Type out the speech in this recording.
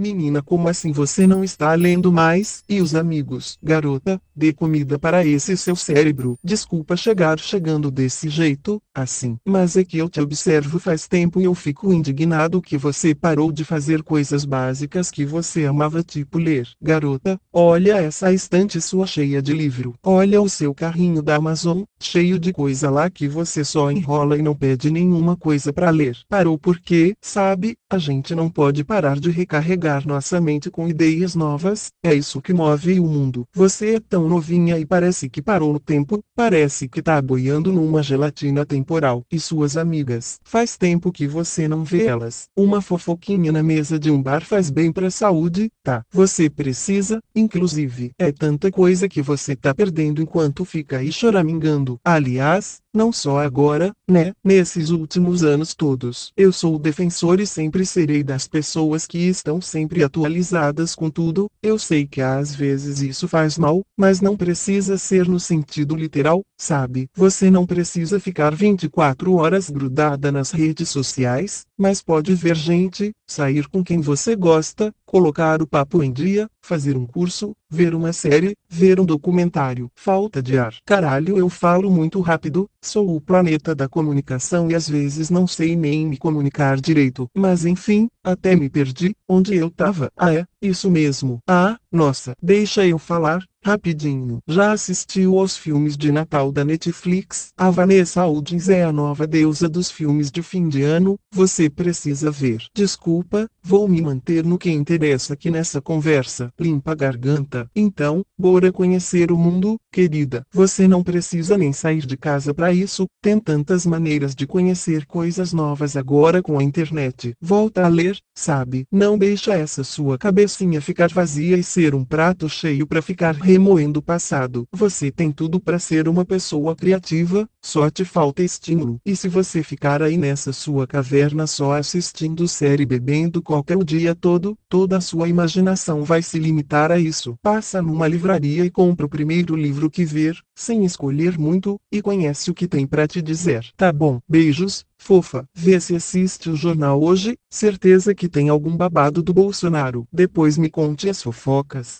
Menina, como assim você não está lendo mais? E os amigos? Garota, dê comida para esse seu cérebro. Desculpa chegar chegando desse jeito, assim. Mas é que eu te observo faz tempo e eu fico indignado que você parou de fazer coisas básicas que você amava tipo ler. Garota, olha essa estante sua cheia de livro. Olha o seu carrinho da Amazon, cheio de coisa lá que você só enrola e não pede nenhuma coisa para ler. Parou porque, sabe, a gente não pode parar de recarregar nossa mente com ideias novas, é isso que move o mundo. Você é tão novinha e parece que parou no tempo, parece que tá boiando numa gelatina temporal. E suas amigas? Faz tempo que você não vê elas. Uma fofoquinha na mesa de um bar faz bem pra saúde, tá? Você precisa, inclusive, é tanta coisa que você tá perdendo enquanto fica aí choramingando. Aliás, não só agora, né? Nesses últimos anos todos. Eu sou defensor e sempre serei das pessoas que estão sempre atualizadas com tudo. Eu sei que às vezes isso faz mal, mas não precisa ser no sentido literal, sabe? Você não precisa ficar 24 horas grudada nas redes sociais, mas pode ver gente, sair com quem você gosta, colocar o papo em dia, fazer um curso, ver uma série, ver um documentário. Falta de ar. Caralho, eu falo muito rápido, sou o planeta da comunicação e às vezes não sei nem me comunicar direito. Mas enfim, até me perdi, onde eu tava. Ah é, isso mesmo. Ah, nossa, deixa eu falar, rapidinho. Já assistiu aos filmes de Natal da Netflix? A Vanessa Hudgens é a nova deusa dos filmes de fim de ano, você precisa ver. Desculpa, vou me manter no que interessa aqui nessa conversa. Limpa a garganta. Então, bora conhecer o mundo, querida. Você não precisa nem sair de casa para isso, tem tantas maneiras de conhecer coisas novas agora com a internet. Volta a ler, sabe? Não deixa essa sua cabecinha ficar vazia e ser um prato cheio para ficar remoendo o passado. Você tem tudo para ser uma pessoa criativa, só te falta estímulo. E se você ficar aí nessa sua caverna só assistindo série bebendo o dia todo, toda a sua imaginação vai se limitar a isso. Passa numa livraria e compra o primeiro livro que ver, sem escolher muito, e conhece o que tem para te dizer. Tá bom, beijos, fofa. Vê se assiste o jornal hoje, certeza que tem algum babado do Bolsonaro. Depois me conte as fofocas.